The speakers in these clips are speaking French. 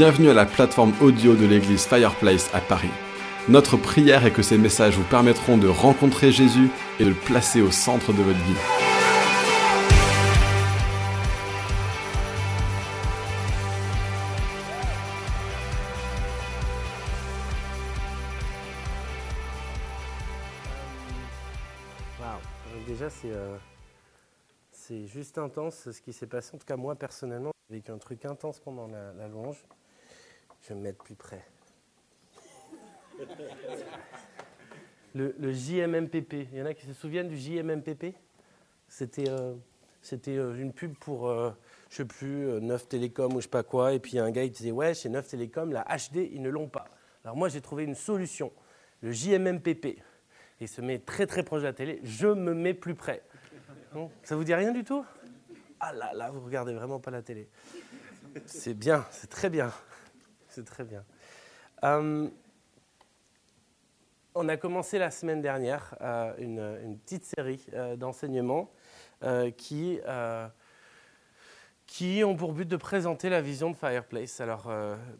Bienvenue à la plateforme audio de l'église Fireplace à Paris. Notre prière est que ces messages vous permettront de rencontrer Jésus et de le placer au centre de votre vie. Wow. Déjà, c'est euh, c'est juste intense ce qui s'est passé. En tout cas, moi, personnellement, j'ai vécu un truc intense pendant la, la louange. Je vais me mettre plus près. Le, le JMMPP, il y en a qui se souviennent du JMMPP C'était euh, euh, une pub pour, euh, je sais plus, euh, Neuf Télécom ou je sais pas quoi. Et puis un gars, il disait, ouais, chez Neuf Télécom, la HD, ils ne l'ont pas. Alors moi, j'ai trouvé une solution, le JMMPP. Il se met très très proche de la télé, je me mets plus près. Ça vous dit rien du tout? Ah là là, vous regardez vraiment pas la télé. C'est bien, c'est très bien. C'est très bien. Euh, on a commencé la semaine dernière euh, une, petite série euh, d'enseignements euh, qui, ont pour but de présenter la vision de Fireplace. Alors,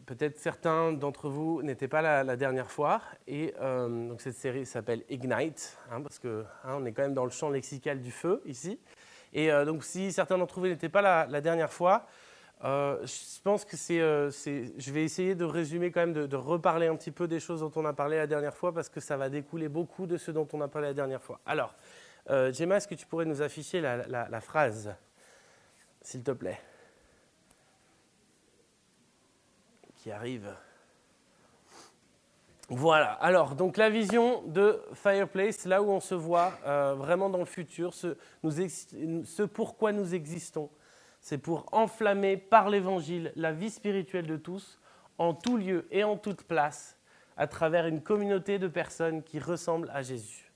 peut-être certains d'entre vous n'étaient pas là la dernière fois. Et euh, donc cette série s'appelle Ignite, hein, parce que hein, est quand même dans le champ lexical du feu ici. Et donc, si certains d'entre vous n'étaient pas là la dernière fois, euh, je pense que c'est, euh, c'est- je vais essayer de résumer quand même, de, reparler un petit peu des choses dont on a parlé la dernière fois, parce que ça va découler beaucoup de ce dont on a parlé la dernière fois. Alors, euh, Gemma, est-ce que tu pourrais nous afficher la, phrase, s'il te plaît, qui arrive. Voilà, alors donc la vision de Fireplace, là où on se voit vraiment dans le futur, ce pourquoi nous existons, c'est pour enflammer par l'évangile la vie spirituelle de tous, en tout lieu et en toute place, à travers une communauté de personnes qui ressemblent à Jésus.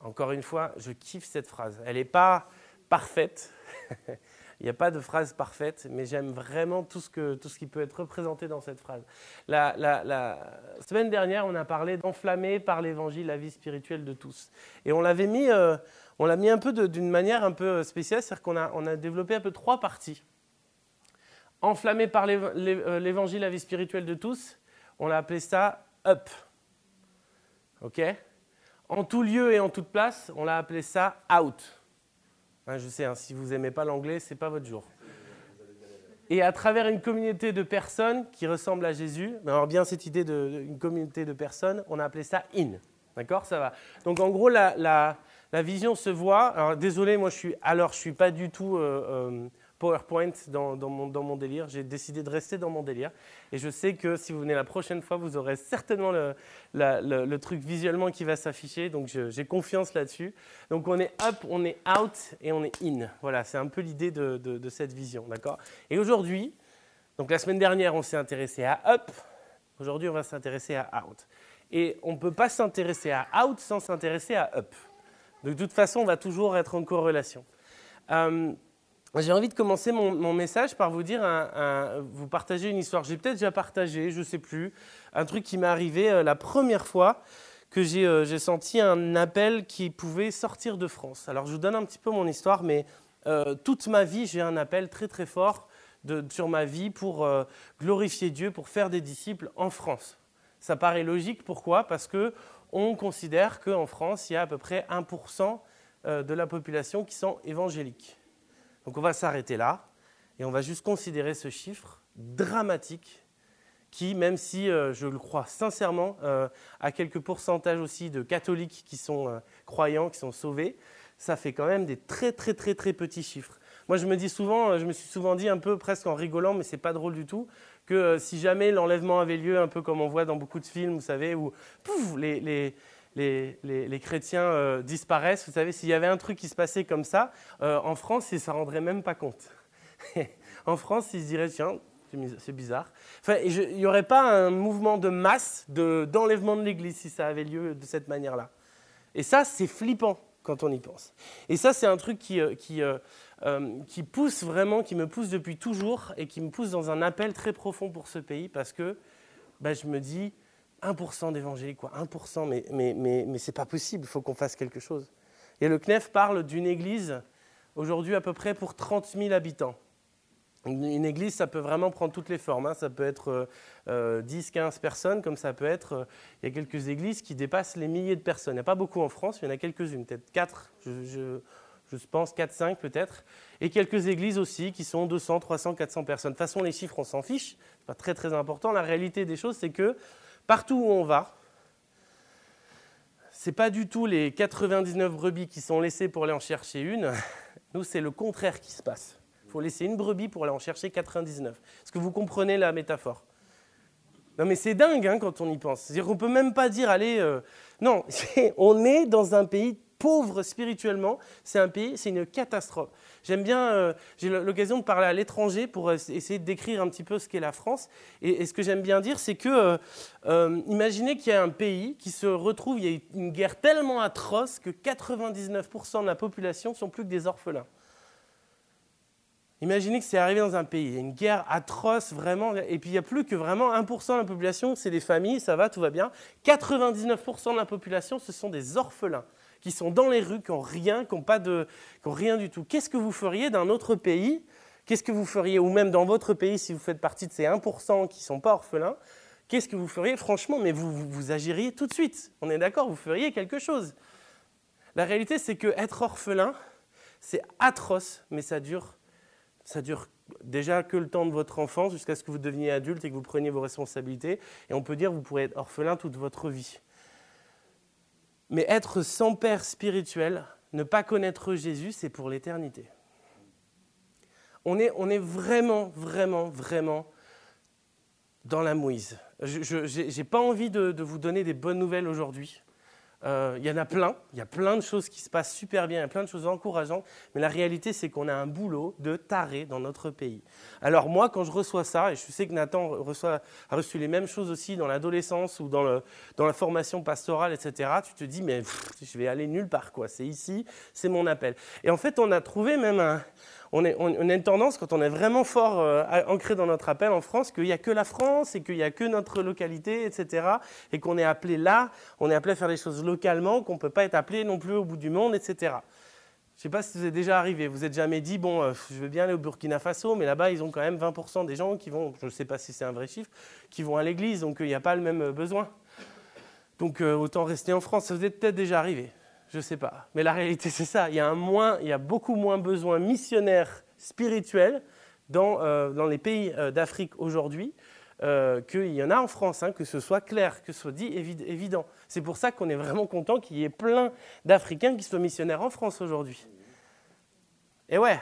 Encore une fois, je kiffe cette phrase. Elle n'est pas parfaite. Il n'y a pas de phrase parfaite, mais j'aime vraiment tout ce, qui peut être représenté dans cette phrase. La semaine dernière, on a parlé d'enflammer par l'évangile la vie spirituelle de tous. Et on l'avait mis, euh, on l'a mis un peu d'une manière un peu spéciale, c'est-à-dire qu'on a, on développé un peu trois parties. Enflammer par euh, l'évangile la vie spirituelle de tous, on a appelé ça up. OK? En tout lieu et en toute place, on l'a appelé ça out. Hein, je sais, hein, si vous n'aimez pas l'anglais, c'est pas votre jour. Et à travers une communauté de personnes qui ressemblent à Jésus, mais alors bien cette idée d'une communauté de personnes, on a appelé ça in. D'accord? Ça va. Donc en gros, la, la- la vision se voit. Alors désolé, moi je suis, alors je suis pas du tout euh, euh, PowerPoint dans, mon, dans mon délire. J'ai décidé de rester dans mon délire. Et je sais que si vous venez la prochaine fois, vous aurez certainement le, le- truc visuellement qui va s'afficher. Donc j'ai confiance là-dessus. Donc on est up, on est out et on est in. Voilà, c'est un peu l'idée de, de- de cette vision. D'accord? Et aujourd'hui, donc la semaine dernière, on s'est intéressé à up. Aujourd'hui, on va s'intéresser à out. Et on ne peut pas s'intéresser à out sans s'intéresser à up. De toute façon, on va toujours être en corrélation. Euh, j'ai envie de commencer mon, message par vous dire, vous partager une histoire. J'ai peut-être déjà partagé, je ne sais plus, un truc qui m'est arrivé euh, la première fois que j'ai euh, j'ai senti un appel qui pouvait sortir de France. Alors je vous donne un petit peu mon histoire, mais toute ma vie, j'ai un appel très très fort sur ma vie pour glorifier Dieu, pour faire des disciples en France. Ça paraît logique, pourquoi? Parce que on considère qu'en France, il y a à peu près 1% euh, de la population qui sont évangéliques. Donc on va s'arrêter là et on va juste considérer ce chiffre dramatique qui, même si euh, je le crois sincèrement, euh, a quelques pourcentages aussi de catholiques qui sont euh, croyants, qui sont sauvés, ça fait quand même des très très très très petits chiffres. Moi je me dis souvent, euh, je me suis souvent dit un peu presque en rigolant, mais c'est pas drôle du tout, que euh, si jamais l'enlèvement avait lieu, un peu comme on voit dans beaucoup de films, vous savez, où les, les, les, les- les chrétiens euh, disparaissent, vous savez, s'il y avait un truc qui se passait comme ça, en France, ils ne s'en rendraient même pas compte. en France, ils se diraient, tiens, c'est bizarre. Enfin, il n'y aurait pas un mouvement de masse de- d'enlèvement de l'Église si ça avait lieu de cette manière-là. Et ça, c'est flippant quand on y pense. Et ça, c'est un truc qui, qui, euh, euh, qui pousse vraiment, qui me pousse depuis toujours et qui me pousse dans un appel très profond pour ce pays parce que bah, je me dis 1% d'évangéliques, quoi, 1%, mais, mais, mais, mais c'est pas possible, il faut qu'on fasse quelque chose. Et le CNEF parle d'une église aujourd'hui à peu près pour 30 000 habitants. Une église, ça peut vraiment prendre toutes les formes. Hein. Ça peut être 10, 15 personnes, comme ça peut être. il y a quelques églises qui dépassent les milliers de personnes. Il n'y a pas beaucoup en France, il y en a quelques-unes, peut-être 4, je, je pense 4-5 peut-être, et quelques églises aussi qui sont 200, 300, 400 personnes. De toute façon, les chiffres, on s'en fiche, c'est pas très très important. La réalité des choses, c'est que partout où on va, c'est pas du tout les 99 brebis qui sont laissées pour aller en chercher une. Nous, c'est le contraire qui se passe. Il faut laisser une brebis pour aller en chercher 99. Est-ce que vous comprenez la métaphore? Non mais c'est dingue hein, quand on y pense. C'est-à-dire qu'on peut même pas dire, allez, euh, non, on est dans un pays pauvre spirituellement, c'est un pays, c'est une catastrophe. J'aime bien, euh, j'ai l'occasion de parler à l'étranger pour essayer de décrire un petit peu ce qu'est la France. Et, ce que j'aime bien dire, c'est que, euh, euh, imaginez qu'il y a un pays qui se retrouve, il y a une guerre tellement atroce que 99% de la population sont plus que des orphelins. Imaginez que c'est arrivé dans un pays, il y a une guerre atroce vraiment, et puis il n'y a plus que vraiment 1% de la population, c'est des familles, ça va, tout va bien. 99% de la population, ce sont des orphelins qui sont dans les rues, qui n'ont rien, qui n'ont rien du tout. Qu'est-ce que vous feriez d'un autre pays? Qu'est-ce que vous feriez, ou même dans votre pays, si vous faites partie de ces 1% qui ne sont pas orphelins Qu'est-ce que vous feriez? Franchement, mais vous, vous, agiriez tout de suite. On est d'accord, vous feriez quelque chose. La réalité, c'est que être orphelin, c'est atroce, mais ça dure, ça dure déjà que le temps de votre enfance jusqu'à ce que vous deveniez adulte et que vous preniez vos responsabilités. Et on peut dire que vous pourrez être orphelin toute votre vie. Mais être sans père spirituel, ne pas connaître Jésus, c'est pour l'éternité. On est, on est vraiment, vraiment, vraiment dans la mouise. Je n'ai pas envie de, de, vous donner des bonnes nouvelles aujourd'hui. Euh, il y en a plein, il y a plein de choses qui se passent super bien, il y a plein de choses encourageantes, mais la réalité c'est qu'on a un boulot de taré dans notre pays. Alors moi quand je reçois ça, et je sais que Nathan reçoit, a reçu les mêmes choses aussi dans l'adolescence ou dans, dans, la formation pastorale, etc., tu te dis mais je vais aller nulle part quoi, c'est ici, c'est mon appel. Et en fait on a trouvé même un, on, a une tendance, quand on est vraiment fort euh, ancré dans notre appel en France, qu'il n'y a que la France et qu'il n'y a que notre localité, etc. Et qu'on est appelé là, on est appelé à faire des choses localement, qu'on ne peut pas être appelé non plus au bout du monde, etc. Je ne sais pas si vous êtes déjà arrivé. Vous êtes jamais dit, bon, euh, je veux bien aller au Burkina Faso, mais là-bas, ils ont quand même 20% des gens qui vont, je ne sais pas si c'est un vrai chiffre, qui vont à l'église, donc euh, il n'y a pas le même besoin. Donc autant rester en France. Ça vous est peut-être déjà arrivé je ne sais pas. Mais la réalité, c'est ça. Il y a, un moins, il y a beaucoup moins besoin missionnaire spirituel dans, euh, dans les pays euh, d'Afrique aujourd'hui euh, qu'il y en a en France, hein, que ce soit clair, que ce soit dit évident. C'est pour ça qu'on est vraiment content qu'il y ait plein d'Africains qui soient missionnaires en France aujourd'hui. Et ouais,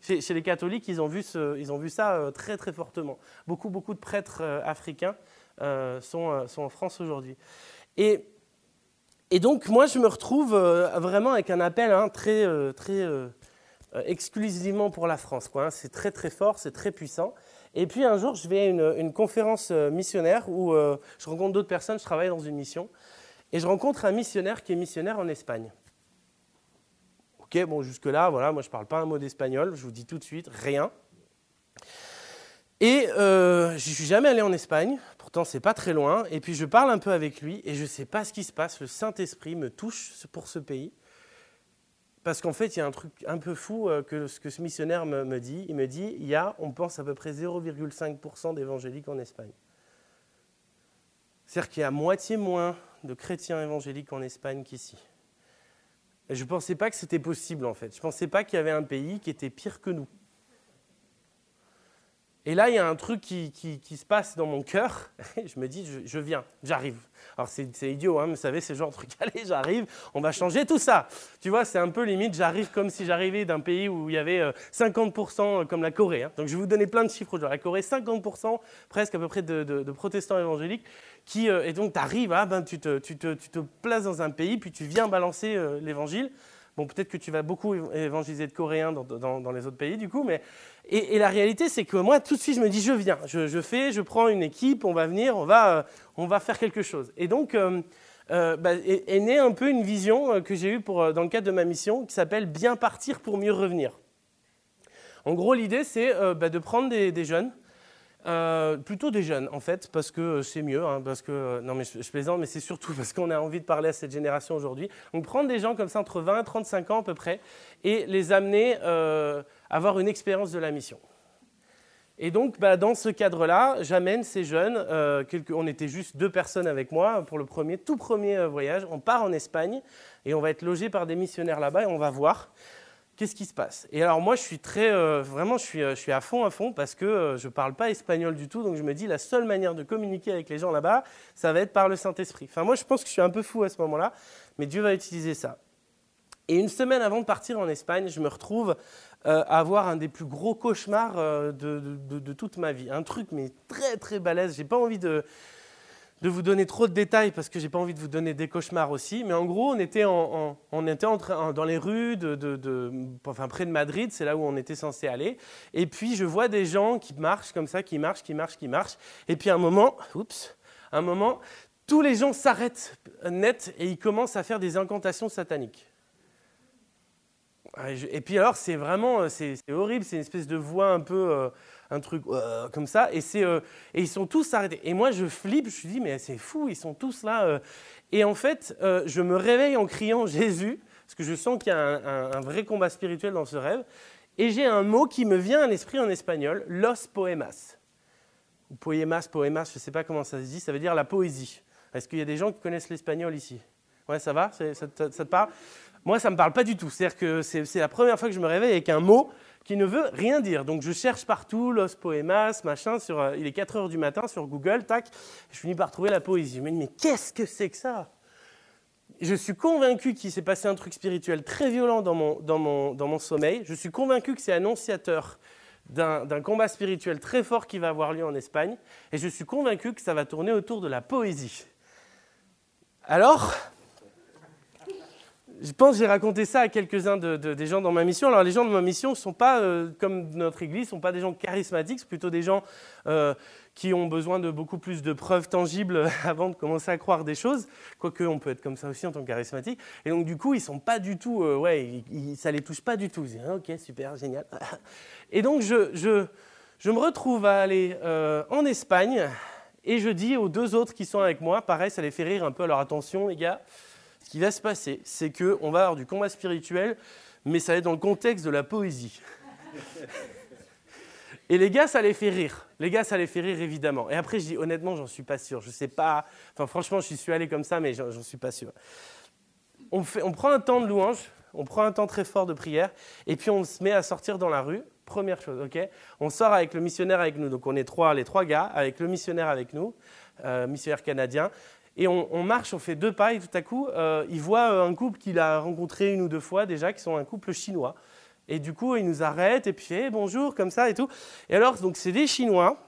chez, les catholiques, ils ont vu, ils ont vu ça très très fortement. Beaucoup, beaucoup de prêtres africains sont, sont en France aujourd'hui. Et et donc, moi, je me retrouve euh, vraiment avec un appel hein, très, euh, très euh, exclusivement pour la France. Hein. C'est très, très fort, c'est très puissant. Et puis, un jour, je vais à une, conférence missionnaire où je rencontre d'autres personnes, je travaille dans une mission. Et je rencontre un missionnaire qui est missionnaire en Espagne. Ok, bon, jusque-là, voilà, moi, je ne parle pas un mot d'espagnol, je vous dis tout de suite, rien. Et je ne suis jamais allé en Espagne, pourtant c'est pas très loin. Et puis je parle un peu avec lui et je ne sais pas ce qui se passe. Le Saint-Esprit me touche pour ce pays. Parce qu'en fait, il y a un truc un peu fou euh, que ce que ce missionnaire me, dit. Il me dit, il y a, on pense, à peu près 0,5% d'évangéliques en Espagne. C'est-à-dire qu'il y a moitié moins de chrétiens évangéliques en Espagne qu'ici. Et je ne pensais pas que c'était possible, en fait. Je ne pensais pas qu'il y avait un pays qui était pire que nous. Et là, il y a un truc qui, se passe dans mon cœur. Je me dis, je, viens, j'arrive. Alors, c'est idiot, hein, vous savez, c'est genre truc, allez, j'arrive, on va changer tout ça. Tu vois, c'est un peu limite, j'arrive comme si j'arrivais d'un pays où il y avait 50% euh, comme la Corée. Hein. Donc, je vais vous donner plein de chiffres aujourd'hui. La Corée, 50% presque à peu près de, protestants évangéliques. Qui, euh, et donc, arrives, ah, ben, tu, tu, te, tu te places dans un pays, puis tu viens balancer euh, l'évangile. Bon, peut-être que tu vas beaucoup évangéliser de Coréens dans, les autres pays, du coup, mais. Et, la réalité, c'est que moi, tout de suite, je me dis, je viens, je, fais, je prends une équipe, on va venir, on va, euh, on va faire quelque chose. Et donc, euh, euh, bah, est, née un peu une vision que j'ai eue dans le cadre de ma mission qui s'appelle Bien partir pour mieux revenir. En gros, l'idée, c'est bah, de prendre des jeunes plutôt des jeunes, en fait, parce que c'est mieux. Hein, parce que, non, mais je, plaisante, mais c'est surtout parce qu'on a envie de parler à cette génération aujourd'hui. Donc, prendre des gens comme ça, entre 20 et 35 ans à peu près, et les amener avoir une expérience de la mission. Et donc, bah, dans ce cadre-là, j'amène ces jeunes, euh, on était juste deux personnes avec moi pour le tout premier euh, voyage. On part en Espagne et on va être logé par des missionnaires là-bas et on va voir qu'est-ce qui se passe. Et alors moi, je suis très, euh, vraiment, je suis à fond, à fond, parce que je ne parle pas espagnol du tout, donc je me dis, la seule manière de communiquer avec les gens là-bas, ça va être par le Saint-Esprit. Enfin, moi, je pense que je suis un peu fou à ce moment-là, mais Dieu va utiliser ça. Et une semaine avant de partir en Espagne, je me retrouve euh, à avoir un des plus gros cauchemars euh, de, toute ma vie. Un truc, mais très très balèze. J'ai pas envie de, vous donner trop de détails parce que j'ai pas envie de vous donner des cauchemars aussi. Mais en gros, on était, en, on était dans les rues, de, enfin près de Madrid, c'est là où on était censé aller. Et puis je vois des gens qui marchent comme ça, qui marchent, qui marchent, qui marchent. Et puis à un moment, oups, un moment, tous les gens s'arrêtent net et ils commencent à faire des incantations sataniques. Et puis alors, c'est vraiment, euh, c'est horrible, c'est une espèce de voix un peu, euh, un truc euh, comme ça, et, et ils sont tous arrêtés. Et moi, je flippe, je me dis, mais c'est fou, ils sont tous là. Et en fait, je me réveille en criant Jésus, parce que je sens qu'il y a un, vrai combat spirituel dans ce rêve, et j'ai un mot qui me vient à l'esprit en espagnol, los poemas. Ou poemas, poemas, je ne sais pas comment ça se dit, ça veut dire la poésie. Est-ce qu'il y a des gens qui connaissent l'espagnol ici? Ouais, ça va? Ça, ça te parle? Moi, ça ne me parle pas du tout. C'est-à-dire que c'est la première fois que je me réveille avec un mot qui ne veut rien dire. Donc je cherche partout, Los Poemas, machin, sur, euh, il est 4 heures du matin sur Google, tac, je finis par trouver la poésie. Je me dis, mais qu'est-ce que c'est que ça? Je suis convaincu qu'il s'est passé un truc spirituel très violent dans mon, dans mon, dans mon sommeil. Je suis convaincu que c'est annonciateur d'un combat spirituel très fort qui va avoir lieu en Espagne. Et je suis convaincu que ça va tourner autour de la poésie. Alors, je pense que j'ai raconté ça à quelques-uns des gens dans ma mission. Alors les gens de ma mission ne sont pas, euh, comme notre Église, ne sont pas des gens charismatiques, c'est plutôt des gens euh, qui ont besoin de beaucoup plus de preuves tangibles avant de commencer à croire des choses. Quoique on peut être comme ça aussi en tant que charismatique. Et donc du coup, ils sont pas du tout, euh, ouais, ça les touche pas du tout. Ils disent, ok, super, génial. Et donc je, je, je me retrouve à aller en Espagne et je dis aux deux autres qui sont avec moi, pareil, ça les fait rire un peu. Alors attention les gars ce qui va se passer, c'est qu'on va avoir du combat spirituel, mais ça va être dans le contexte de la poésie. Et les gars, ça les fait rire. Les gars, ça les fait rire évidemment. Et après, je dis honnêtement, j'en suis pas sûr. Je sais pas. Enfin, franchement, je suis allé comme ça, mais j'en suis pas sûr. On, fait, on prend un temps de louange, on prend un temps très fort de prière, et puis on se met à sortir dans la rue. Première chose, ok? On sort avec le missionnaire avec nous. Donc on est trois, les trois gars, avec le missionnaire avec nous, euh, missionnaire canadien. Et on, marche, on fait deux pas, et tout à coup, euh, il voit euh, un couple qu'il a rencontré une ou deux fois déjà, qui sont un couple chinois. Et du coup, il nous arrête, et puis bonjour, comme ça et tout. Et alors, donc, c'est des Chinois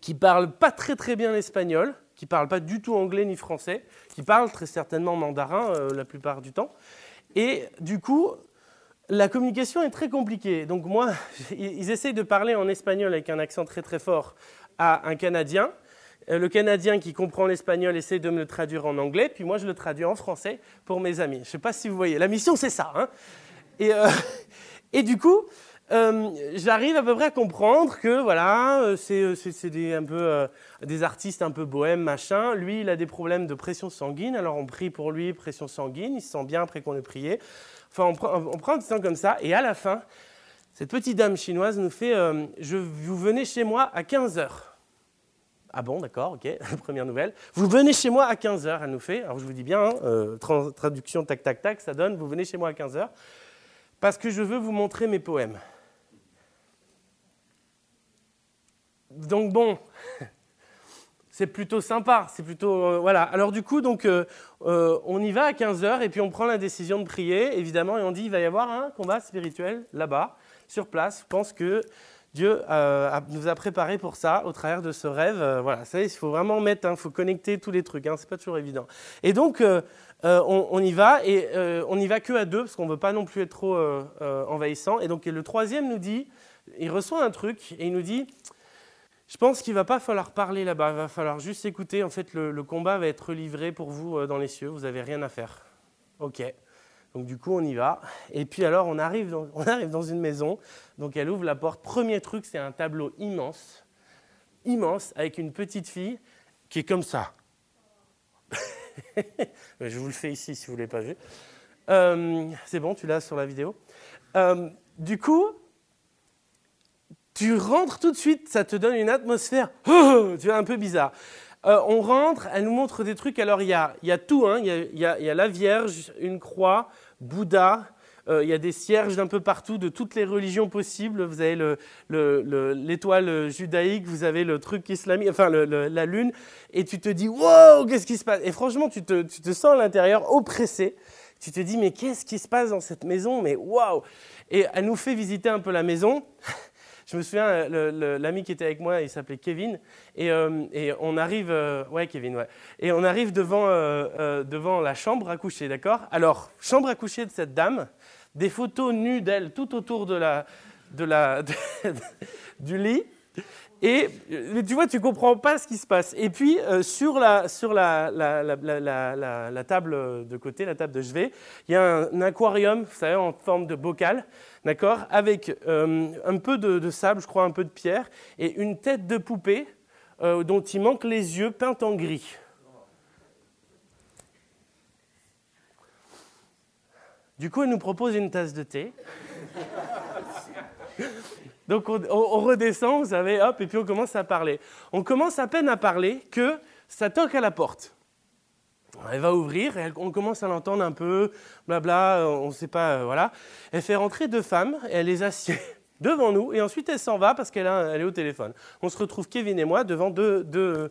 qui parlent pas très très bien l'espagnol, qui parlent pas du tout anglais ni français, qui parlent très certainement mandarin euh, la plupart du temps. Et du coup, la communication est très compliquée. Donc moi, ils essayent de parler en espagnol avec un accent très très fort à un Canadien. Euh, le Canadien qui comprend l'espagnol essaie de me le traduire en anglais, puis moi je le traduis en français pour mes amis. Je ne sais pas si vous voyez. La mission, c'est ça. Hein. et, euh, du coup, euh, j'arrive à peu près à comprendre que voilà, c'est des, un peu, des artistes un peu bohèmes, machin. Lui, il a des problèmes de pression sanguine, alors on prie pour lui, pression sanguine. Il se sent bien après qu'on ait prié. Enfin, on prend, on un petit temps comme ça, et à la fin, cette petite dame chinoise nous fait je, Vous venez chez moi à 15 heures. Ah bon, d'accord, ok, première nouvelle. Vous venez chez moi à 15h, elle nous fait. Alors je vous dis bien, hein, euh, traduction tac tac tac, ça donne, vous venez chez moi à 15h, parce que je veux vous montrer mes poèmes. Donc bon, c'est plutôt sympa, c'est plutôt... Euh, voilà, alors du coup, donc, euh, on y va à 15h et puis on prend la décision de prier, évidemment, et on dit, il va y avoir un combat spirituel là-bas, sur place. Je pense que Dieu euh, nous a préparé pour ça au travers de ce rêve. Euh, voilà, ça, il faut vraiment mettre, il hein, faut connecter tous les trucs. Hein, c'est pas toujours évident. Et donc, euh, on, y va et on n'y va que à deux parce qu'on veut pas non plus être trop envahissant. Et donc, le troisième nous dit, il reçoit un truc et il nous dit, je pense qu'il va pas falloir parler là-bas, il va falloir juste écouter. En fait, le, le combat va être livré pour vous dans les cieux. Vous avez rien à faire. Ok. Donc du coup, on y va. Et puis alors, on arrive dans, on arrive dans une maison. Donc elle ouvre la porte. Premier truc, c'est un tableau immense, immense, avec une petite fille qui est comme ça. Je vous le fais ici si vous ne l'avez pas vu. Euh, c'est bon, tu l'as sur la vidéo? Euh, du coup, Tu rentres tout de suite, ça te donne une atmosphère, oh, tu vois, un peu bizarre. Euh, on rentre, elle nous montre des trucs. Alors, il y a, y a, tout. Hein. Il y, a, y, a, la Vierge, une croix, Bouddha. Euh, il y a des cierges d'un peu partout, de toutes les religions possibles. Vous avez l'étoile le, judaïque, vous avez le truc islamique, enfin la lune. Et tu te dis, wow, qu'est-ce qui se passe? Et franchement, tu te, tu te sens à l'intérieur oppressé. Tu te dis, mais qu'est-ce qui se passe dans cette maison? Mais waouh Et elle nous fait visiter un peu la maison. Je me souviens, l'ami qui était avec moi, il s'appelait Kevin, et, euh, on arrive, euh, ouais Kevin, ouais, et on arrive devant, euh, devant la chambre à coucher, d'accord? Alors, chambre à coucher de cette dame, des photos nues d'elle tout autour de la, de la, du lit, et tu vois, tu comprends pas ce qui se passe. Et puis, sur, la, sur la, la, la, table de côté, la table de chevet, il y a un, aquarium, vous savez, en forme de bocal d'accord, avec euh, un peu de, sable, je crois un peu de pierre, et une tête de poupée euh, dont il manque les yeux peints en gris. Du coup, elle nous propose une tasse de thé. Donc on, redescend, vous savez, hop, et puis on commence à parler. On commence à peine à parler que ça toque à la porte. Elle va ouvrir, et on commence à l'entendre un peu, blabla, euh, on ne sait pas, euh, voilà. Elle fait rentrer deux femmes, et elle les assied devant nous, et ensuite elle s'en va parce qu'elle est au téléphone. On se retrouve, Kevin et moi, devant deux,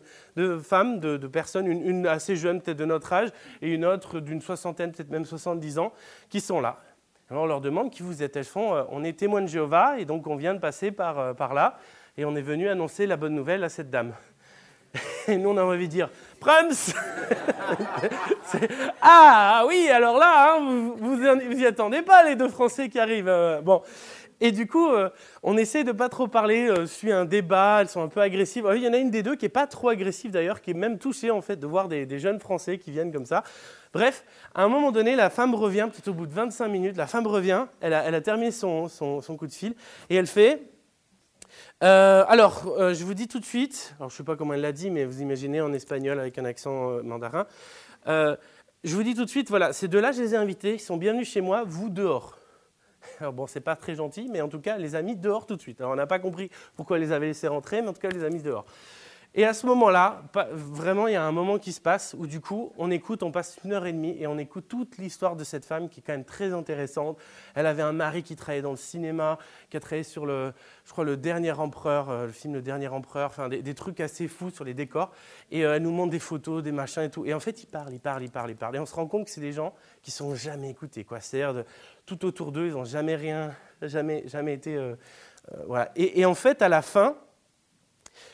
femmes, deux, personnes, une, assez jeune, peut-être de notre âge, et une autre d'une soixantaine, peut-être même 70 ans, qui sont là. Alors on leur demande qui vous êtes. Elles font, euh, on est témoins de Jéhovah, et donc on vient de passer par, par là, et on est venu annoncer la bonne nouvelle à cette dame. Et nous, on a envie de dire Prums Ah oui, alors là, hein, vous, vous y attendez pas, les deux Français qui arrivent. Euh, bon. Et du coup, euh, on essaie de pas trop parler, euh, suit un débat, elles sont un peu agressives. Il y en a une des deux qui est pas trop agressive d'ailleurs, qui est même touchée en fait de voir des, jeunes Français qui viennent comme ça. Bref, à un moment donné, la femme revient, peut-être au bout de 25 minutes, la femme revient, elle a, elle a terminé son, son, son, coup de fil, et elle fait euh, alors, euh, je vous dis tout de suite, alors je ne sais pas comment elle l'a dit, mais vous imaginez en espagnol avec un accent euh, mandarin. je vous dis tout de suite, voilà, ces deux-là, je les ai invités, ils sont bienvenus chez moi, vous dehors. Alors bon, c'est pas très gentil, mais en tout cas, les amis dehors tout de suite. Alors on n'a pas compris pourquoi elle les avait laissés rentrer, mais en tout cas, les amis dehors. Et à ce moment-là, vraiment, il y a un moment qui se passe où du coup, on écoute, on passe une heure et demie et on écoute toute l'histoire de cette femme qui est quand même très intéressante. Elle avait un mari qui travaillait dans le cinéma, qui a travaillé sur le, je crois, le dernier empereur, euh, le film Le Dernier Empereur, enfin des, trucs assez fous sur les décors. Et euh, elle nous montre des photos, des machins et tout. Et en fait, il parle, il parle, il parle, il parle. Et on se rend compte que c'est des gens qui sont jamais écoutés, quoi. C'est-à-dire tout autour d'eux, ils n'ont jamais rien, jamais, jamais été, euh, voilà. et en fait, à la fin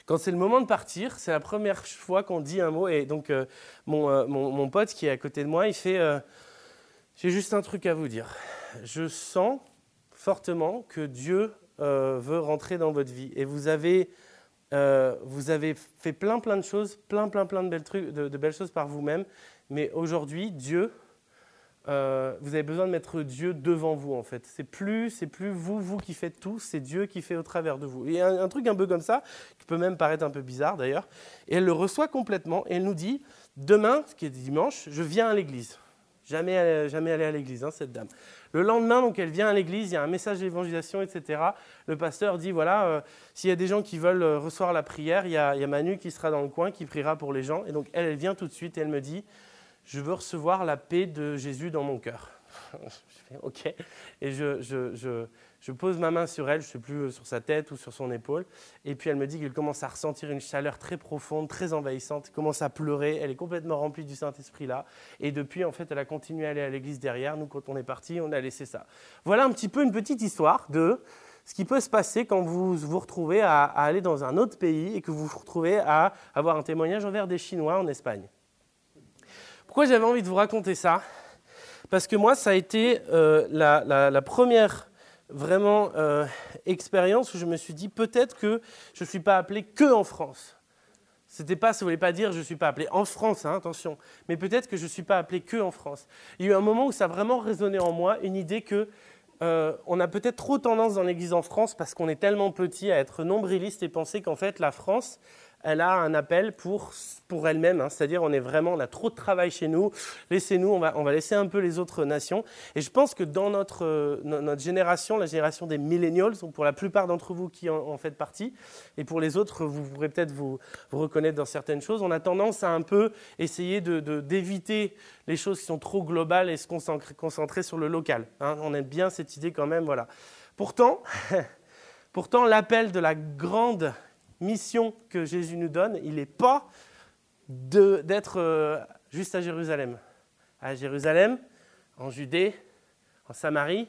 quand c'est le moment de partir, c'est la première fois qu'on dit un mot. Et donc, euh, euh, mon, mon, pote qui est à côté de moi, il fait euh, J'ai juste un truc à vous dire. Je sens fortement que Dieu veut rentrer dans votre vie. Et vous avez, vous avez fait plein, plein de choses, plein, plein, plein de belles, trucs, de belles choses par vous-même. Mais aujourd'hui, Dieu euh, vous avez besoin de mettre Dieu devant vous en fait. C'est plus, c'est plus vous, vous qui faites tout, c'est Dieu qui fait au travers de vous. Et un, un, truc un peu comme ça, qui peut même paraître un peu bizarre d'ailleurs, et elle le reçoit complètement et elle nous dit demain, ce qui est dimanche, je viens à l'église. Jamais, jamais aller à l'église, hein, cette dame. Le lendemain, donc, elle vient à l'église, il y a un message d'évangélisation, etc. Le pasteur dit voilà, euh, s'il y a des gens qui veulent euh, recevoir la prière, il y, a, il y, a, Manu qui sera dans le coin, qui priera pour les gens. Et donc, elle, elle vient tout de suite et elle me dit je veux recevoir la paix de Jésus dans mon cœur. je fais OK. Et je, pose ma main sur elle, je ne sais plus sur sa tête ou sur son épaule. Et puis elle me dit qu'elle commence à ressentir une chaleur très profonde, très envahissante. Elle commence à pleurer. Elle est complètement remplie du Saint-Esprit là. Et depuis, en fait, elle a continué à aller à l'église derrière. Nous, quand on est parti, on a laissé ça. Voilà un petit peu une petite histoire de ce qui peut se passer quand vous vous retrouvez à aller dans un autre pays et que vous vous retrouvez à avoir un témoignage envers des Chinois en Espagne. Pourquoi j'avais envie de vous raconter ça? Parce que moi, ça a été euh, la, première vraiment euh, expérience où je me suis dit peut-être que je ne suis pas appelé que en France. C'était pas, ça voulait pas dire je ne suis pas appelé en France, hein, attention, mais peut-être que je ne suis pas appelé que en France. Il y a eu un moment où ça a vraiment résonné en moi, une idée que euh, on a peut-être trop tendance dans l'Église en France parce qu'on est tellement petit à être nombriliste et penser qu'en fait la France, elle a un appel pour, pour elle-même, hein. c'est-à-dire on est vraiment, on a trop de travail chez nous, laissez-nous, on va, on va laisser un peu les autres nations. Et je pense que dans notre, euh, notre génération, la génération des millennials, pour la plupart d'entre vous qui en, faites partie, et pour les autres, vous pourrez peut-être vous, reconnaître dans certaines choses, on a tendance à un peu essayer d'éviter de, d'éviter les choses qui sont trop globales et se concentrer, concentrer sur le local. Hein. On aime bien cette idée quand même, voilà. Pourtant, pourtant l'appel de la grande mission que Jésus nous donne, il n'est pas d'être euh, juste à Jérusalem. À Jérusalem, en Judée, en Samarie,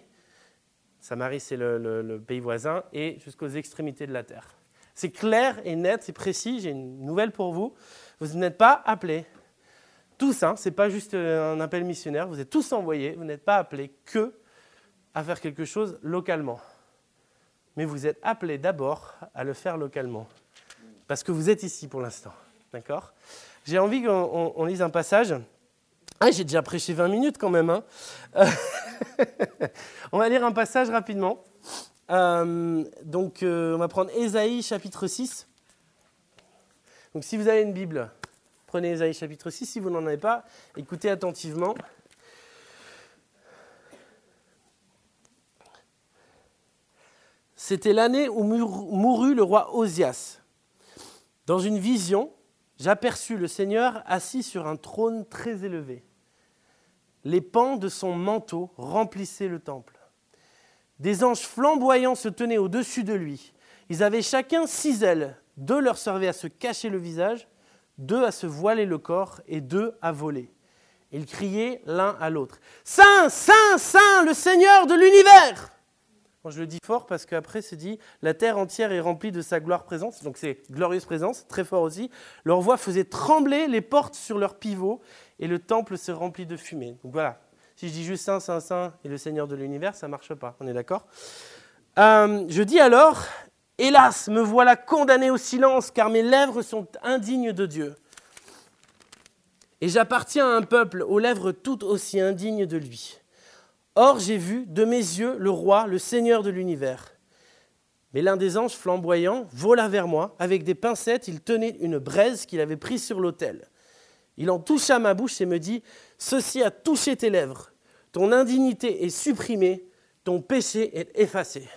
Samarie c'est le, pays voisin, et jusqu'aux extrémités de la terre. C'est clair et net, c'est précis, j'ai une nouvelle pour vous. Vous n'êtes pas appelés, tous, hein, ce n'est pas juste un appel missionnaire, vous êtes tous envoyés, vous n'êtes pas appelés que à faire quelque chose localement. Mais vous êtes appelés d'abord à le faire localement parce que vous êtes ici pour l'instant. D'accord? J'ai envie qu'on lise un passage. Ah, j'ai déjà prêché 20 minutes quand même. Hein. on va lire un passage rapidement. Euh, donc, euh, on va prendre Ésaïe chapitre 6. Donc, si vous avez une Bible, prenez Ésaïe chapitre 6. Si vous n'en avez pas, écoutez attentivement. C'était l'année où mourut le roi Osias. Dans une vision, j'aperçus le Seigneur assis sur un trône très élevé. Les pans de son manteau remplissaient le temple. Des anges flamboyants se tenaient au-dessus de lui. Ils avaient chacun six ailes. Deux leur servaient à se cacher le visage, deux à se voiler le corps et deux à voler. Ils criaient l'un à l'autre. Saint, Saint, Saint, le Seigneur de l'univers je le dis fort parce qu'après c'est dit la terre entière est remplie de sa gloire présence, donc c'est glorieuse présence, très fort aussi. Leur voix faisait trembler les portes sur leurs pivots et le temple se remplit de fumée. Donc voilà, si je dis juste Saint, Saint, Saint et le Seigneur de l'univers, ça ne marche pas, on est d'accord euh, Je dis alors, hélas, me voilà condamné au silence car mes lèvres sont indignes de Dieu. Et j'appartiens à un peuple aux lèvres tout aussi indignes de lui. Or j'ai vu de mes yeux le roi, le seigneur de l'univers. Mais l'un des anges flamboyants vola vers moi. Avec des pincettes, il tenait une braise qu'il avait prise sur l'autel. Il en toucha ma bouche et me dit, Ceci a touché tes lèvres. Ton indignité est supprimée, ton péché est effacé.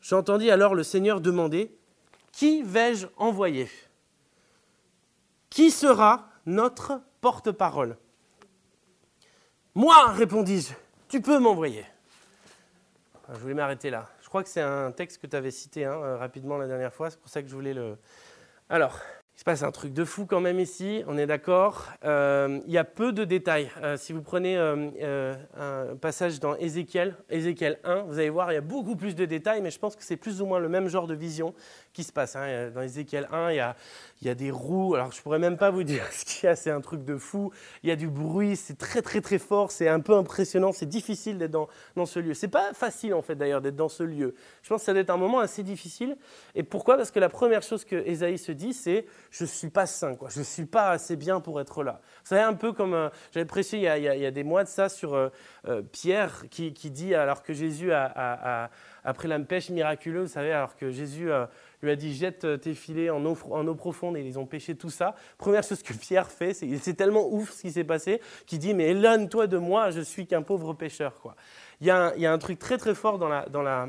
J'entendis alors le Seigneur demander, Qui vais-je envoyer? Qui sera notre porte-parole? Moi, répondis-je, tu peux m'envoyer. Je voulais m'arrêter là. Je crois que c'est un texte que tu avais cité hein, euh, rapidement la dernière fois, c'est pour ça que je voulais le... Alors, il se passe un truc de fou quand même ici, on est d'accord. Euh, il y a peu de détails. Euh, si vous prenez un passage dans Ézéchiel, Ézéchiel 1, vous allez voir, il y a beaucoup plus de détails, mais je pense que c'est plus ou moins le même genre de vision qui se passe. Hein. Dans Ézéchiel 1, il y a il y a des roues. Alors, je pourrais même pas vous dire ce qu'il y a, c'est un truc de fou. Il y a du bruit, c'est très, très, très fort, c'est un peu impressionnant, c'est difficile d'être dans, dans ce lieu. C'est pas facile, en fait, d'ailleurs, d'être dans ce lieu. Je pense que ça doit être un moment assez difficile. Et pourquoi? Parce que la première chose que Esaïe se dit, c'est Je suis pas saint, quoi. Je suis pas assez bien pour être là. Vous savez, un peu comme euh, j'avais prêché il y, a, il, y a, des mois de ça sur euh, euh, Pierre qui, qui, dit, alors que Jésus a, a, a, après la pêche miraculeuse, vous savez, alors que Jésus lui a dit jette euh, tes filets en eau, profonde et ils ont pêché tout ça. Première chose que Pierre fait, c'est tellement ouf ce qui s'est passé qu'il dit mais éloigne-toi de moi, je suis qu'un pauvre pêcheur. Quoi. Il, y a un, il y a un truc très très fort dans la, dans la,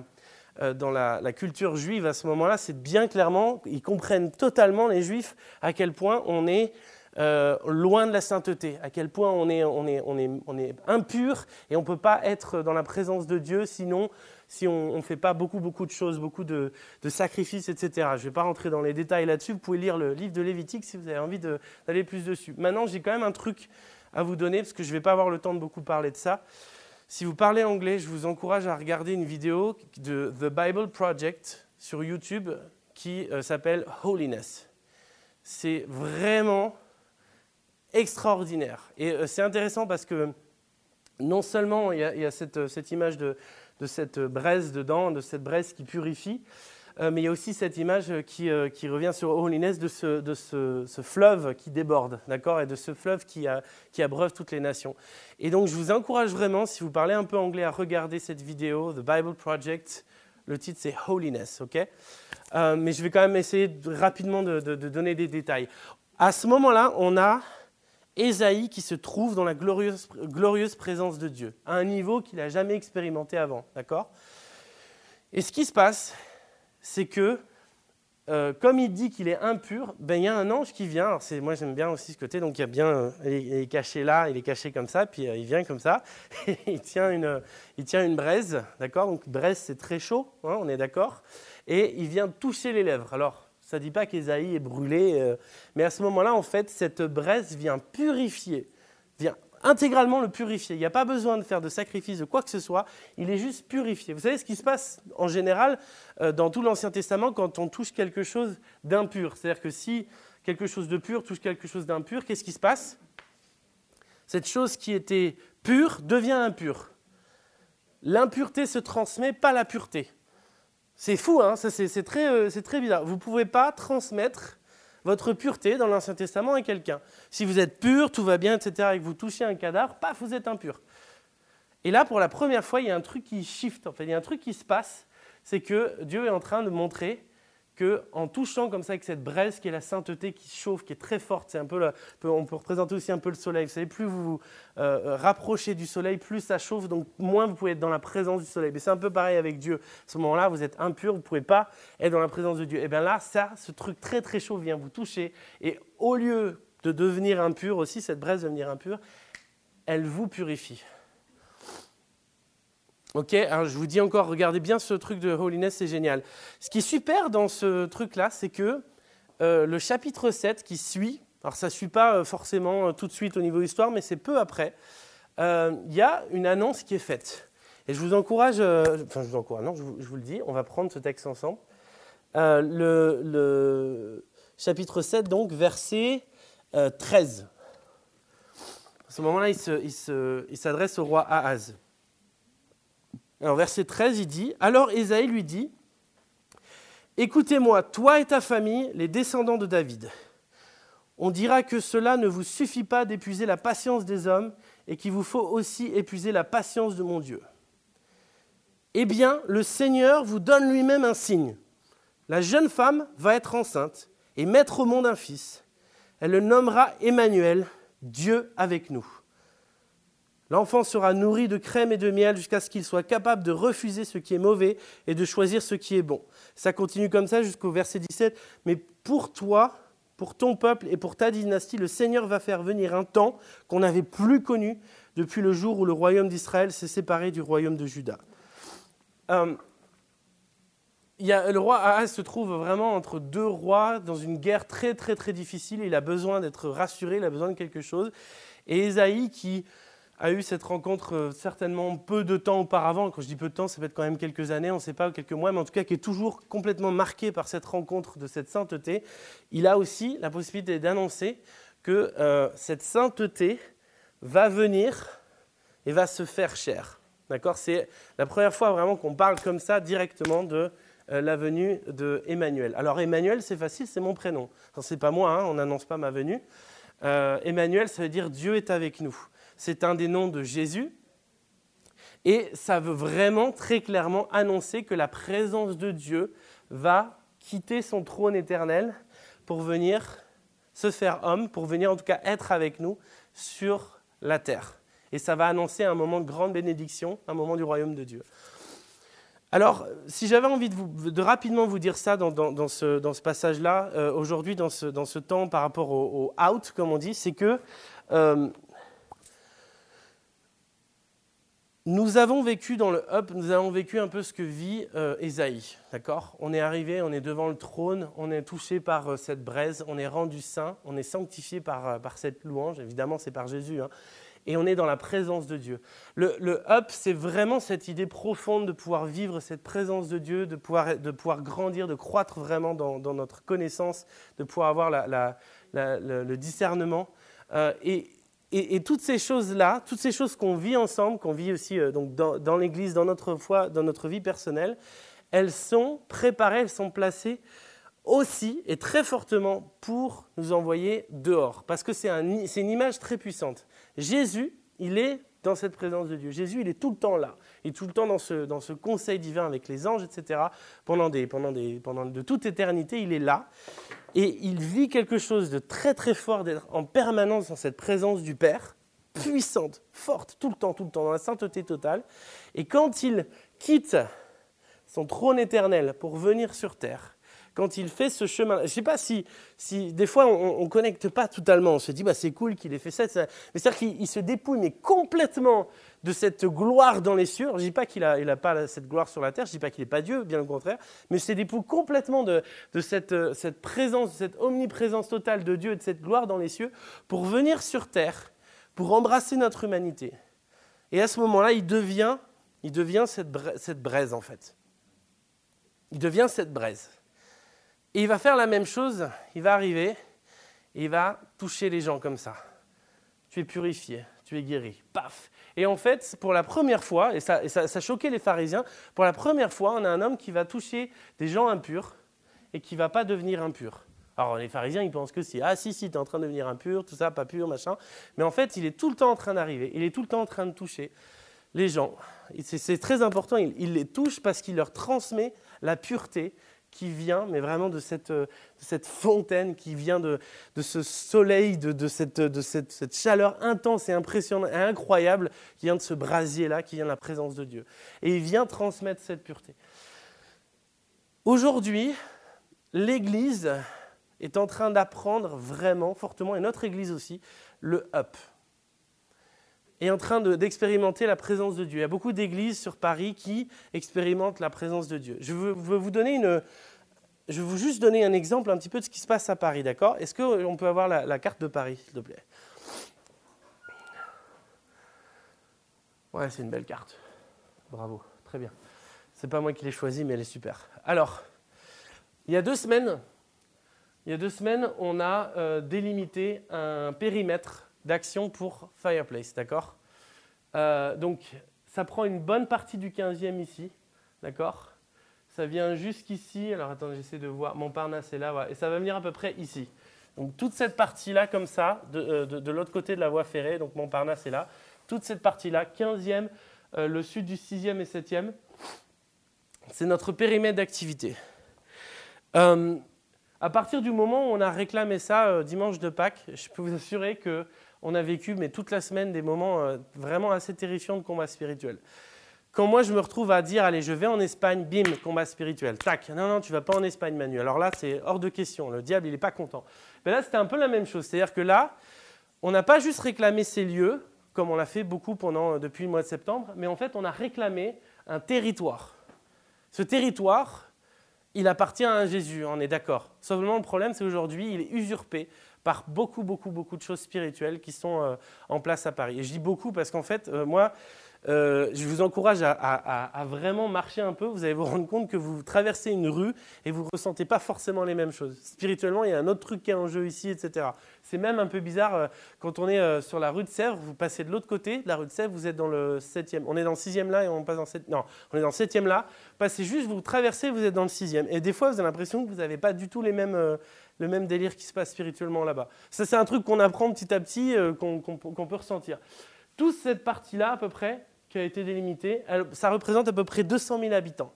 euh, dans la, culture juive à ce moment-là, c'est bien clairement, ils comprennent totalement les juifs à quel point on est euh, loin de la sainteté, à quel point on est, on est, on est, on est impur et on ne peut pas être dans la présence de Dieu sinon si on ne fait pas beaucoup, beaucoup de choses, beaucoup de, sacrifices, etc. Je ne vais pas rentrer dans les détails là-dessus. Vous pouvez lire le livre de Lévitique si vous avez envie d'aller plus dessus. Maintenant, j'ai quand même un truc à vous donner, parce que je ne vais pas avoir le temps de beaucoup parler de ça. Si vous parlez anglais, je vous encourage à regarder une vidéo de The Bible Project sur YouTube qui euh, s'appelle Holiness. C'est vraiment extraordinaire. Et euh, c'est intéressant parce que non seulement il y a, cette, image de, de cette braise dedans, de cette braise qui purifie. Euh, mais il y a aussi cette image qui, euh, qui revient sur Holiness de, ce, de ce, fleuve qui déborde, d'accord, et de ce fleuve qui, a, qui abreuve toutes les nations. Et donc, je vous encourage vraiment, si vous parlez un peu anglais, à regarder cette vidéo, The Bible Project, Le titre, c'est Holiness, ok? Euh, Mais je vais quand même essayer rapidement de, donner des détails. À ce moment-là, on a Ésaïe qui se trouve dans la glorieuse, présence de Dieu, à un niveau qu'il n'a jamais expérimenté avant, d'accord? Et ce qui se passe, c'est que euh, comme il dit qu'il est impur, ben, il y a un ange qui vient. moi, j'aime bien aussi ce côté. Donc, il, y bien, euh, est caché là, il est caché comme ça, puis euh, il vient comme ça. il, tient une, il tient une braise, d'accord? Donc, braise, c'est très chaud, hein, on est d'accord? Et il vient toucher les lèvres. Alors, ça ne dit pas qu'Ésaïe est brûlé, mais à ce moment-là, en fait, cette braise vient purifier, vient intégralement le purifier. Il n'y a pas besoin de faire de sacrifice de quoi que ce soit, il est juste purifié. Vous savez ce qui se passe en général euh, dans tout l'Ancien Testament quand on touche quelque chose d'impur? C'est-à-dire que si quelque chose de pur touche quelque chose d'impur, qu'est-ce qui se passe? Cette chose qui était pure devient impure. L'impureté se transmet, pas la pureté. C'est fou, hein c'est très, euh, très bizarre. Vous ne pouvez pas transmettre votre pureté dans l'Ancien Testament à quelqu'un. Si vous êtes pur, tout va bien, etc., et que vous touchez un cadavre, paf, vous êtes impur. Et là, pour la première fois, il y a un truc qui shift, en fait, il y a un truc qui se passe, c'est que Dieu est en train de montrer qu'en touchant comme ça avec cette braise qui est la sainteté qui chauffe, qui est très forte, c'est un peu, on peut représenter aussi un peu le soleil. Vous savez, plus vous vous euh, rapprochez du soleil, plus ça chauffe, donc moins vous pouvez être dans la présence du soleil. Mais c'est un peu pareil avec Dieu. À ce moment-là, vous êtes impur, vous ne pouvez pas être dans la présence de Dieu. Et bien là, ça, ce truc très très chaud vient vous toucher, et au lieu de devenir impur aussi, cette braise de devenir impure, elle vous purifie. Ok, alors je vous dis encore, regardez bien ce truc de holiness, c'est génial. Ce qui est super dans ce truc-là, c'est que euh, le chapitre 7 qui suit, alors ça ne suit pas euh, forcément euh, tout de suite au niveau histoire, mais c'est peu après, il y a une annonce qui est faite. Et je vous encourage, enfin je vous encourage, non, je vous, le dis, on va prendre ce texte ensemble. Le, chapitre 7, donc, verset 13. À ce moment-là, il s'adresse au roi Ahaz. Alors verset 13, il dit, alors Ésaïe lui dit, Écoutez-moi, toi et ta famille, les descendants de David. On dira que cela ne vous suffit pas d'épuiser la patience des hommes et qu'il vous faut aussi épuiser la patience de mon Dieu. Eh bien, le Seigneur vous donne lui-même un signe. La jeune femme va être enceinte et mettre au monde un fils. Elle le nommera Emmanuel, Dieu avec nous. L'enfant sera nourri de crème et de miel jusqu'à ce qu'il soit capable de refuser ce qui est mauvais et de choisir ce qui est bon. Ça continue comme ça jusqu'au verset 17. Mais pour toi, pour ton peuple et pour ta dynastie, le Seigneur va faire venir un temps qu'on n'avait plus connu depuis le jour où le royaume d'Israël s'est séparé du royaume de Juda. Euh, le roi Ahaz se trouve vraiment entre deux rois dans une guerre très très très difficile. Il a besoin d'être rassuré, il a besoin de quelque chose. Et Ésaïe qui a eu cette rencontre euh, certainement peu de temps auparavant. Quand je dis peu de temps, ça peut être quand même quelques années, on ne sait pas, quelques mois, mais en tout cas qui est toujours complètement marqué par cette rencontre de cette sainteté. Il a aussi la possibilité d'annoncer que euh, cette sainteté va venir et va se faire chair. D'accord? C'est la première fois vraiment qu'on parle comme ça directement de euh, la venue de Emmanuel. Alors Emmanuel, c'est facile, c'est mon prénom. Ce n'est pas moi, hein, on n'annonce pas ma venue. Emmanuel, ça veut dire Dieu est avec nous c'est un des noms de Jésus. Et ça veut vraiment très clairement annoncer que la présence de Dieu va quitter son trône éternel pour venir se faire homme, pour venir en tout cas être avec nous sur la terre. Et ça va annoncer un moment de grande bénédiction, un moment du royaume de Dieu. Alors, si j'avais envie de, rapidement vous dire ça dans, ce, passage-là, euh, aujourd'hui, dans ce, temps par rapport au, out, comme on dit, c'est que euh, Nous avons vécu dans le Up, nous avons vécu un peu ce que vit euh. D'accord? On est arrivé, on est devant le trône, on est touché par euh, cette braise, on est rendu saint, on est sanctifié par, euh, par cette louange. Évidemment, c'est par Jésus. Hein, et on est dans la présence de Dieu. Le, le Up, c'est vraiment cette idée profonde de pouvoir vivre cette présence de Dieu, de pouvoir, de pouvoir grandir, de croître vraiment dans, dans notre connaissance, de pouvoir avoir la, le, discernement. et, et, toutes ces choses-là, toutes ces choses qu'on vit ensemble, qu'on vit aussi euh, donc dans, l'Église, dans notre foi, dans notre vie personnelle, elles sont préparées, elles sont placées aussi et très fortement pour nous envoyer dehors. Parce que c'est une image très puissante. Jésus, il est dans cette présence de Dieu. Jésus, il est tout le temps là. Il est tout le temps dans ce, conseil divin avec les anges, etc. Pendant, pendant de toute éternité, il est là. Et il vit quelque chose de très très fort d'être en permanence dans cette présence du Père, puissante, forte, tout le temps, tout le temps, dans la sainteté totale. Et quand il quitte son trône éternel pour venir sur terre, quand il fait ce chemin. Je ne sais pas si, si des fois on ne connecte pas totalement, on se dit bah, c'est cool qu'il ait fait ça, mais c'est-à-dire qu'il se dépouille mais complètement de cette gloire dans les cieux. Je ne dis pas qu'il n'a a pas cette gloire sur la terre, je ne dis pas qu'il n'est pas Dieu, bien au contraire, mais se dépouille complètement de, cette, cette présence, de cette omniprésence totale de Dieu et de cette gloire dans les cieux pour venir sur terre, pour embrasser notre humanité. Et à ce moment-là, il devient, il devient cette, cette braise en fait. Il devient cette braise. Et il va faire la même chose, il va arriver et il va toucher les gens comme ça. Tu es purifié, tu es guéri. Paf Et en fait, pour la première fois, et ça, ça, choquait les pharisiens, pour la première fois, on a un homme qui va toucher des gens impurs et qui ne va pas devenir impur. Alors les pharisiens, ils pensent que si, ah si, si, tu es en train de devenir impur, tout ça, pas pur, machin. Mais en fait, il est tout le temps en train d'arriver, il est tout le temps en train de toucher les gens. C'est très important, il les touche parce qu'il leur transmet la pureté qui vient, mais vraiment de cette, euh, fontaine, qui vient de, ce soleil, de, de, cette, de cette, cette, chaleur intense et impressionnante et incroyable qui vient de ce brasier-là, qui vient de la présence de Dieu. Et il vient transmettre cette pureté. Aujourd'hui, l'Église est en train d'apprendre vraiment fortement, et notre Église aussi, le up en train d'expérimenter la présence de Dieu. Il y a beaucoup d'églises sur Paris qui expérimentent la présence de Dieu. Je veux, vous donner une, je veux juste donner un exemple un petit peu de ce qui se passe à Paris, d'accord? Est-ce qu'on peut avoir la, carte de Paris, s'il te plaît? Ouais, c'est une belle carte. Bravo, très bien. C'est pas moi qui l'ai choisie, mais elle est super. Alors, il y a deux semaines, il y a deux semaines, on a euh, délimité un périmètre d'action pour Fireplace, d'accord? Euh, Donc, ça prend une bonne partie du 15e ici, d'accord? Ça vient jusqu'ici. Alors, attendez, j'essaie de voir. Montparnasse est là, et ça va venir à peu près ici. Donc, toute cette partie-là, comme ça, de, euh, l'autre côté de la voie ferrée, donc Montparnasse est là. Toute cette partie-là, 15e, euh, le sud du 6e et 7e, c'est notre périmètre d'activité. à partir du moment où on a réclamé ça dimanche de Pâques, je peux vous assurer que on a vécu, mais toute la semaine, des moments euh, vraiment assez terrifiants de combat spirituel. Quand moi, je me retrouve à dire, allez, je vais en Espagne, bim, combat spirituel. Tac, non, non, tu vas pas en Espagne, Manu. Alors là, c'est hors de question. Le diable, il n'est pas content. Mais là, c'était un peu la même chose. C'est-à-dire que là, on n'a pas juste réclamé ces lieux, comme on l'a fait beaucoup pendant, euh, depuis le mois de septembre, mais en fait, on a réclamé un territoire. Ce territoire, il appartient à un Jésus, on est d'accord. Seulement, le problème, c'est aujourd'hui, il est usurpé par beaucoup, beaucoup, beaucoup de choses spirituelles qui sont euh, en place à Paris. Et je dis beaucoup parce qu'en fait, euh, moi, euh, je vous encourage à, vraiment marcher un peu. Vous allez vous rendre compte que vous traversez une rue et vous ne ressentez pas forcément les mêmes choses. Spirituellement, il y a un autre truc qui est en jeu ici, etc. C'est même un peu bizarre quand on est sur la rue de Sèvres, vous passez de l'autre côté de la rue de Sèvres, vous êtes dans le 7e. On est dans le 6e là et on passe dans le 7e. Non, on est dans le 7e là. Passez juste, vous traversez, vous êtes dans le 6e. Et des fois, vous avez l'impression que vous n'avez pas du tout les mêmes le même délire qui se passe spirituellement là-bas. Ça, c'est un truc qu'on apprend petit à petit, euh, qu'on peut ressentir. Toute cette partie-là, à peu près, qui a été délimitée, ça représente à peu près 200 000 habitants.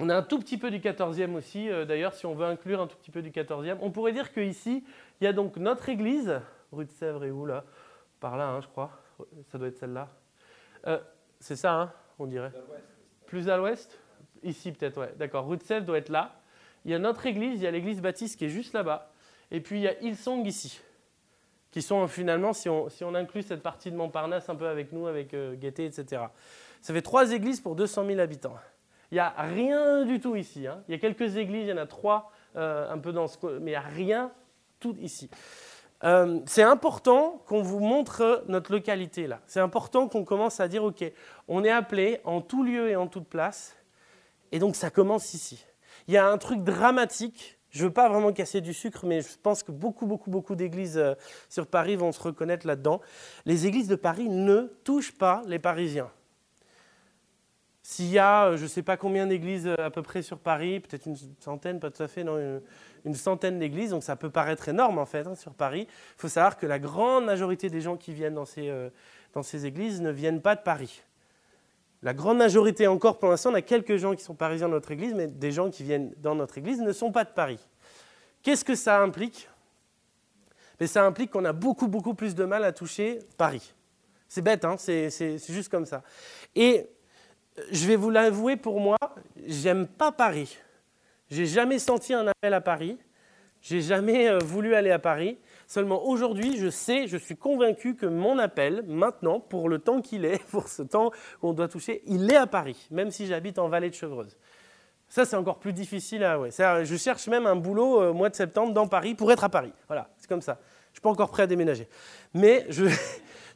On a un tout petit peu du 14e aussi, euh, d'ailleurs, si on veut inclure un tout petit peu du 14e. On pourrait dire qu'ici, il y a donc notre église, rue de Sèvres et où là? Par là, hein, je crois. Ça doit être celle-là. Euh, c'est ça, hein, on dirait. Plus à l'ouest? Ici peut-être, ouais. D'accord. Rue de Sèvres doit être là. Il y a notre église, il y a l'église baptiste qui est juste là-bas. Et puis il y a Hillsong ici, qui sont finalement, si on, inclut cette partie de Montparnasse un peu avec nous, avec euh, etc. Ça fait trois églises pour 200 000 habitants. Il n'y a rien du tout ici. Hein. Il y a quelques églises, il y en a trois euh, un peu dans ce... Mais il n'y a rien tout ici. Euh, c'est important qu'on vous montre notre localité là. C'est important qu'on commence à dire, OK, on est appelé en tout lieu et en toute place. Et donc ça commence ici. Il y a un truc dramatique. Je ne veux pas vraiment casser du sucre, mais je pense que beaucoup, beaucoup, beaucoup d'églises euh, sur Paris vont se reconnaître là-dedans. Les églises de Paris ne touchent pas les Parisiens. S'il y a, euh, je ne sais pas combien d'églises euh, à peu près sur Paris, peut-être une centaine, pas tout à fait, non, une, centaine d'églises, donc ça peut paraître énorme en fait hein, sur Paris. Il faut savoir que la grande majorité des gens qui viennent dans ces, dans ces églises ne viennent pas de Paris. La grande majorité encore, pour l'instant, on a quelques gens qui sont parisiens dans notre église, mais des gens qui viennent dans notre église ne sont pas de Paris. Qu'est-ce que ça implique? Mais Ça implique qu'on a beaucoup, beaucoup plus de mal à toucher Paris. C'est bête, hein c'est juste comme ça. Et je vais vous l'avouer, pour moi, j'aime pas Paris. J'ai jamais senti un appel à Paris. J'ai jamais euh, voulu aller à Paris. Seulement aujourd'hui, je sais, je suis convaincu que mon appel, maintenant, pour le temps qu'il est, pour ce temps qu'on doit toucher, il est à Paris, même si j'habite en vallée de Chevreuse. Ça, c'est encore plus difficile. Ouais. Je cherche même un boulot au euh, mois de septembre dans Paris pour être à Paris. Voilà, c'est comme ça. Je ne suis pas encore prêt à déménager. Mais je,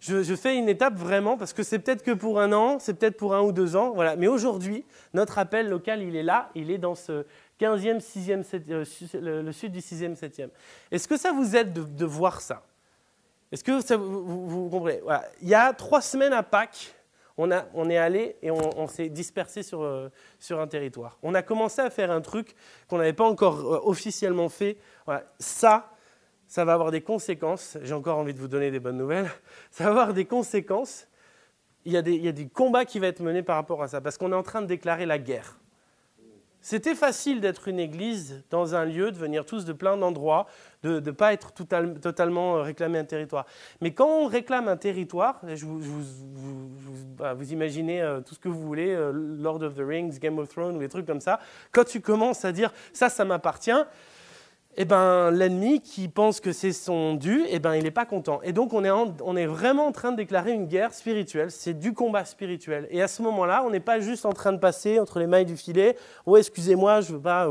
je, fais une étape vraiment, parce que c'est peut-être que pour un an, c'est peut-être pour un ou deux ans. Voilà. Mais aujourd'hui, notre appel local, il est là, il est dans ce, 15e, 6e, 7e, le, sud du 6e, 7e. Est-ce que ça vous aide de, voir ça? Est-ce que ça, vous, comprenez? Il y a trois semaines à Pâques, on, est allé et on, s'est dispersé sur, euh, sur un territoire. On a commencé à faire un truc qu'on n'avait pas encore euh, officiellement fait. Ça, ça va avoir des conséquences. J'ai encore envie de vous donner des bonnes nouvelles. Ça va avoir des conséquences. Il y, a des, il y a des combats qui vont être menés par rapport à ça, parce qu'on est en train de déclarer la guerre. C'était facile d'être une église dans un lieu, de venir tous de plein d'endroits, de ne pas être totalement euh, réclamé un territoire. Mais quand on réclame un territoire, je vous, bah, vous, imaginez euh, tout ce que vous voulez, euh, Lord of the Rings, Game of Thrones ou des trucs comme ça, quand tu commences à dire ça, ça m'appartient, eh ben, l'ennemi qui pense que c'est son dû, eh ben, il n'est pas content. Et donc on est, on est vraiment en train de déclarer une guerre spirituelle, c'est du combat spirituel. Et à ce moment-là, on n'est pas juste en train de passer entre les mailles du filet, oh excusez-moi, je veux pas,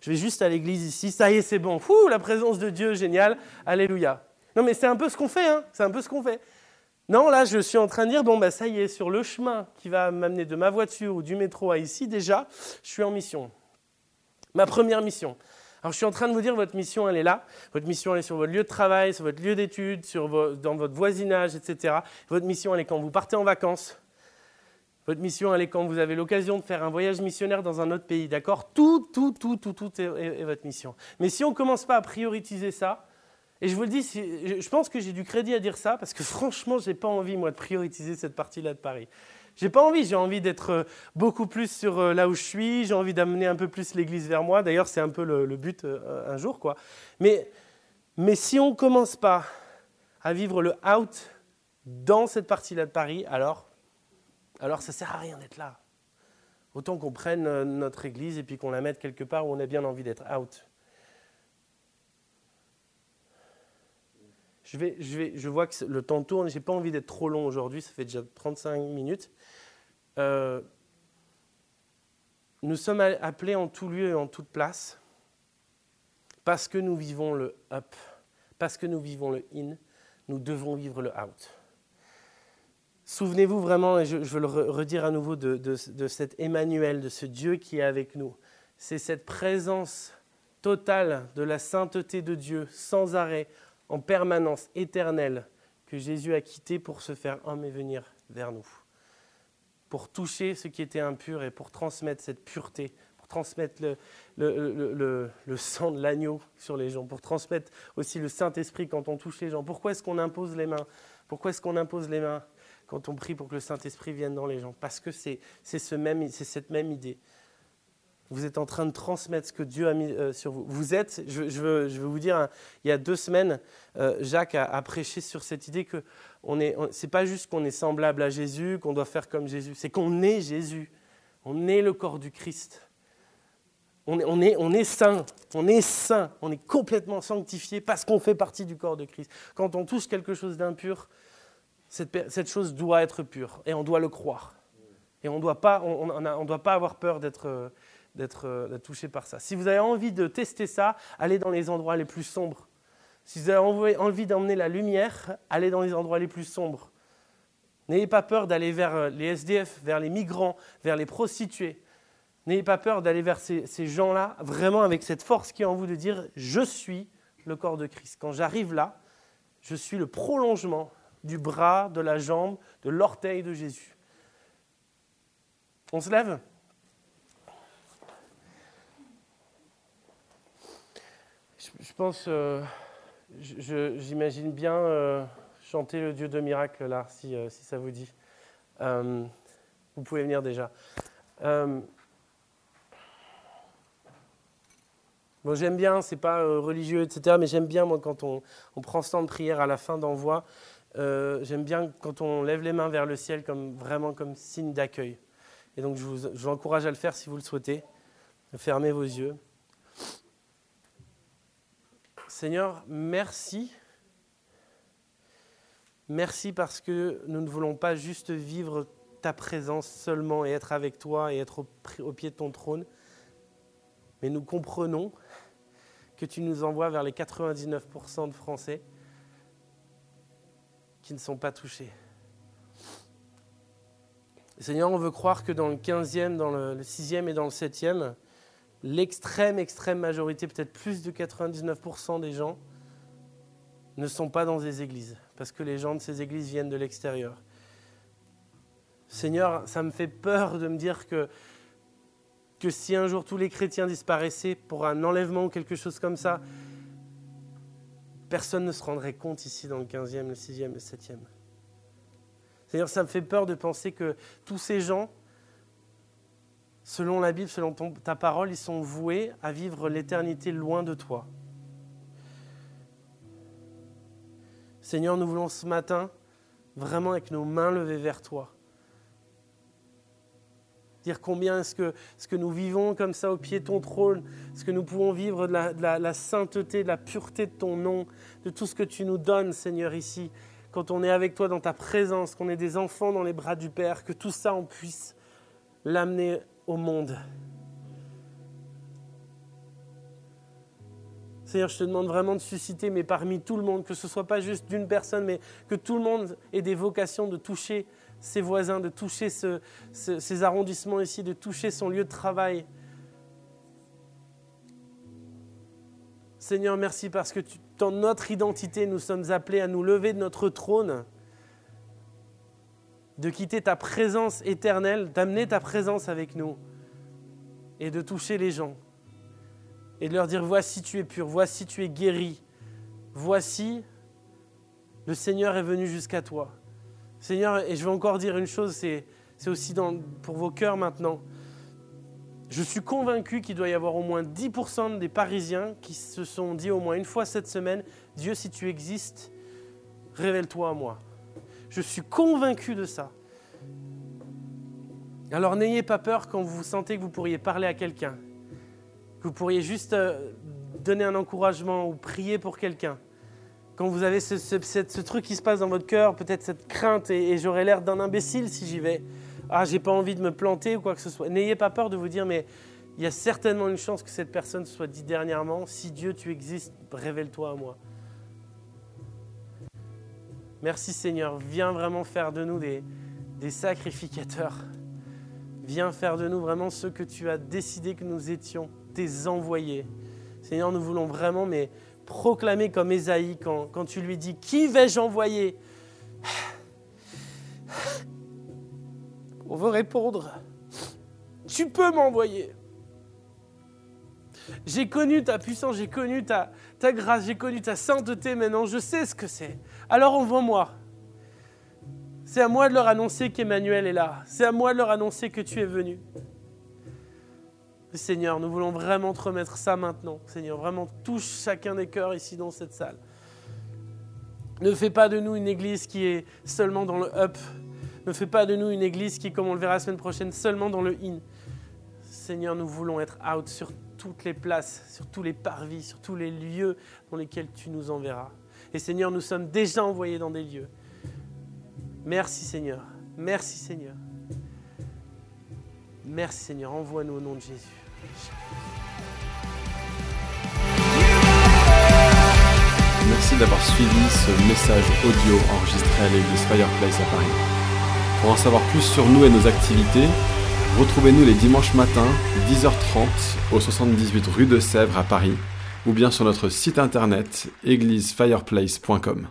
je vais juste à l'église ici, ça y est, c'est bon, Fou, la présence de Dieu, génial, alléluia. Non mais c'est un peu ce qu'on fait, hein c'est un peu ce qu'on fait. Non, là, je suis en train de dire, bon, bah, ça y est, sur le chemin qui va m'amener de ma voiture ou du métro à ici, déjà, je suis en mission. Ma première mission. Alors je suis en train de vous dire, votre mission, elle est là. Votre mission, elle est sur votre lieu de travail, sur votre lieu d'études, dans votre voisinage, etc. Votre mission, elle est quand vous partez en vacances. Votre mission, elle est quand vous avez l'occasion de faire un voyage missionnaire dans un autre pays, d'accord? Tout, tout, tout, tout, tout est, votre mission. Mais si on ne commence pas à prioriser ça, et je vous le dis, je pense que j'ai du crédit à dire ça, parce que franchement, je n'ai pas envie, moi, de prioriser cette partie-là de Paris. J'ai pas envie, j'ai envie d'être euh, beaucoup plus sur euh, là où je suis, j'ai envie d'amener un peu plus l'Église vers moi. D'ailleurs, c'est un peu le, but euh, un jour, quoi. Mais, mais si on commence pas à vivre le out dans cette partie-là de Paris, alors, alors ça sert à rien d'être là. Autant qu'on prenne notre Église et puis qu'on la mette quelque part où on a bien envie d'être out. Je, vois que le temps tourne, je n'ai pas envie d'être trop long aujourd'hui, ça fait déjà 35 minutes. Euh, nous sommes appelés en tout lieu et en toute place parce que nous vivons le up, parce que nous vivons le in, nous devons vivre le out. Souvenez-vous vraiment, et je, veux le redire à nouveau, de cet Emmanuel, de ce Dieu qui est avec nous. C'est cette présence totale de la sainteté de Dieu, sans arrêt, en permanence, éternelle, que Jésus a quitté pour se faire homme et venir vers nous pour toucher ce qui était impur et pour transmettre cette pureté, pour transmettre le, sang de l'agneau sur les gens, pour transmettre aussi le Saint-Esprit quand on touche les gens. Pourquoi est-ce qu'on impose les mains? Pourquoi est-ce qu'on impose les mains quand on prie pour que le Saint-Esprit vienne dans les gens? Parce que c'est cette même idée. Vous êtes en train de transmettre ce que Dieu a mis euh, sur vous. Vous êtes, je, veux, je veux, vous dire, hein, il y a deux semaines, euh, Jacques a, prêché sur cette idée que on est, c'est pas juste qu'on est semblable à Jésus, qu'on doit faire comme Jésus, c'est qu'on est Jésus. On est le corps du Christ. On est, on est, on est saint, on est saint, on est complètement sanctifié parce qu'on fait partie du corps de Christ. Quand on touche quelque chose d'impur, cette, cette, chose doit être pure et on doit le croire. Et on ne doit, pas, on, on, doit pas avoir peur d'être euh, d'être touché par ça. Si vous avez envie de tester ça, allez dans les endroits les plus sombres. Si vous avez envie d'emmener la lumière, allez dans les endroits les plus sombres. N'ayez pas peur d'aller vers euh, les SDF, vers les migrants, vers les prostituées. N'ayez pas peur d'aller vers ces gens-là, vraiment avec cette force qui est en vous de dire Je suis le corps de Christ. Quand j'arrive là, je suis le prolongement du bras, de la jambe, de l'orteil de Jésus. On se lève? Je pense, euh, j'imagine bien, euh, chanter le Dieu de miracle là, si, euh, ça vous dit. Vous pouvez venir déjà. Bon, j'aime bien, c'est pas religieux, etc., mais j'aime bien, moi, quand on, on, prend ce temps de prière à la fin d'envoi, j'aime bien quand on lève les mains vers le ciel, comme, vraiment comme signe d'accueil. Et donc, je vous, je vous encourage à le faire si vous le souhaitez. Fermez vos yeux. Seigneur, merci Merci parce que nous ne voulons pas juste vivre ta présence seulement et être avec toi et être au, pied de ton trône, mais nous comprenons que tu nous envoies vers les 99% de Français qui ne sont pas touchés. Seigneur, on veut croire que dans le 15e, dans le 6e et dans le 7e, l'extrême, extrême majorité, peut-être plus de 99% des gens, ne sont pas dans des églises, parce que les gens de ces églises viennent de l'extérieur. Seigneur, ça me fait peur de me dire que, que si un jour tous les chrétiens disparaissaient pour un enlèvement ou quelque chose comme ça, personne ne se rendrait compte ici dans le 15e, le 6e, le 7e. Seigneur, ça me fait peur de penser que tous ces gens, selon la Bible, selon ta parole, ils sont voués à vivre l'éternité loin de toi. Seigneur, nous voulons ce matin, vraiment avec nos mains levées vers toi, dire combien est-ce que, ce que nous vivons comme ça au pied de ton trône, ce que nous pouvons vivre de la, la sainteté, de la pureté de ton nom, de tout ce que tu nous donnes, Seigneur, ici, quand on est avec toi dans ta présence, qu'on est des enfants dans les bras du Père, que tout ça, on puisse l'amener monde. Seigneur, je te demande vraiment de susciter, mais parmi tout le monde, que ce ne soit pas juste d'une personne, mais que tout le monde ait des vocations de toucher ses voisins, de toucher ces arrondissements ici, de toucher son lieu de travail. Seigneur, merci parce que dans notre identité, nous sommes appelés à nous lever de notre trône, de quitter ta présence éternelle, d'amener ta présence avec nous et de toucher les gens et de leur dire, voici tu es pur, voici tu es guéri, voici le Seigneur est venu jusqu'à toi. Seigneur, et je vais encore dire une chose, c'est, aussi pour vos cœurs maintenant. Je suis convaincu qu'il doit y avoir au moins 10% des Parisiens qui se sont dit au moins une fois cette semaine, Dieu, si tu existes, révèle-toi à moi. Je suis convaincu de ça. Alors n'ayez pas peur quand vous sentez que vous pourriez parler à quelqu'un que vous pourriez juste euh, donner un encouragement ou prier pour quelqu'un. Quand vous avez ce, truc qui se passe dans votre cœur, peut-être cette crainte, et, j'aurais l'air d'un imbécile si j'y vais. Ah, j'ai pas envie de me planter ou quoi que ce soit. N'ayez pas peur de vous dire, mais il y a certainement une chance que cette personne soit dit dernièrement, si Dieu tu existes, révèle-toi à moi. Merci Seigneur, viens vraiment faire de nous des, des sacrificateurs. Viens faire de nous vraiment ceux que tu as décidé que nous étions envoyés. Seigneur, nous voulons vraiment mais proclamer comme Ésaïe quand, quand tu lui dis Qui vais-je envoyer? On veut répondre Tu peux m'envoyer. J'ai connu ta puissance, j'ai connu ta, ta grâce, j'ai connu ta sainteté, maintenant je sais ce que c'est. Alors envoie-moi. C'est à moi de leur annoncer qu'Emmanuel est là. C'est à moi de leur annoncer que tu es venu. Seigneur, nous voulons vraiment te remettre ça maintenant. Seigneur, vraiment touche chacun des cœurs ici dans cette salle. Ne fais pas de nous une église qui est seulement dans le up. Ne fais pas de nous une église qui, comme on le verra la semaine prochaine, seulement dans le in. Seigneur, nous voulons être out sur toutes les places, sur tous les parvis, sur tous les lieux dans lesquels tu nous enverras. Et Seigneur, nous sommes déjà envoyés dans des lieux. Merci Seigneur. Merci Seigneur. Merci Seigneur. Envoie-nous au nom de Jésus. Merci d'avoir suivi ce message audio enregistré à l'église Fireplace à Paris. Pour en savoir plus sur nous et nos activités, retrouvez-nous les dimanches matins, 10h30, au 78 rue de Sèvres à Paris, ou bien sur notre site internet églisefireplace.com.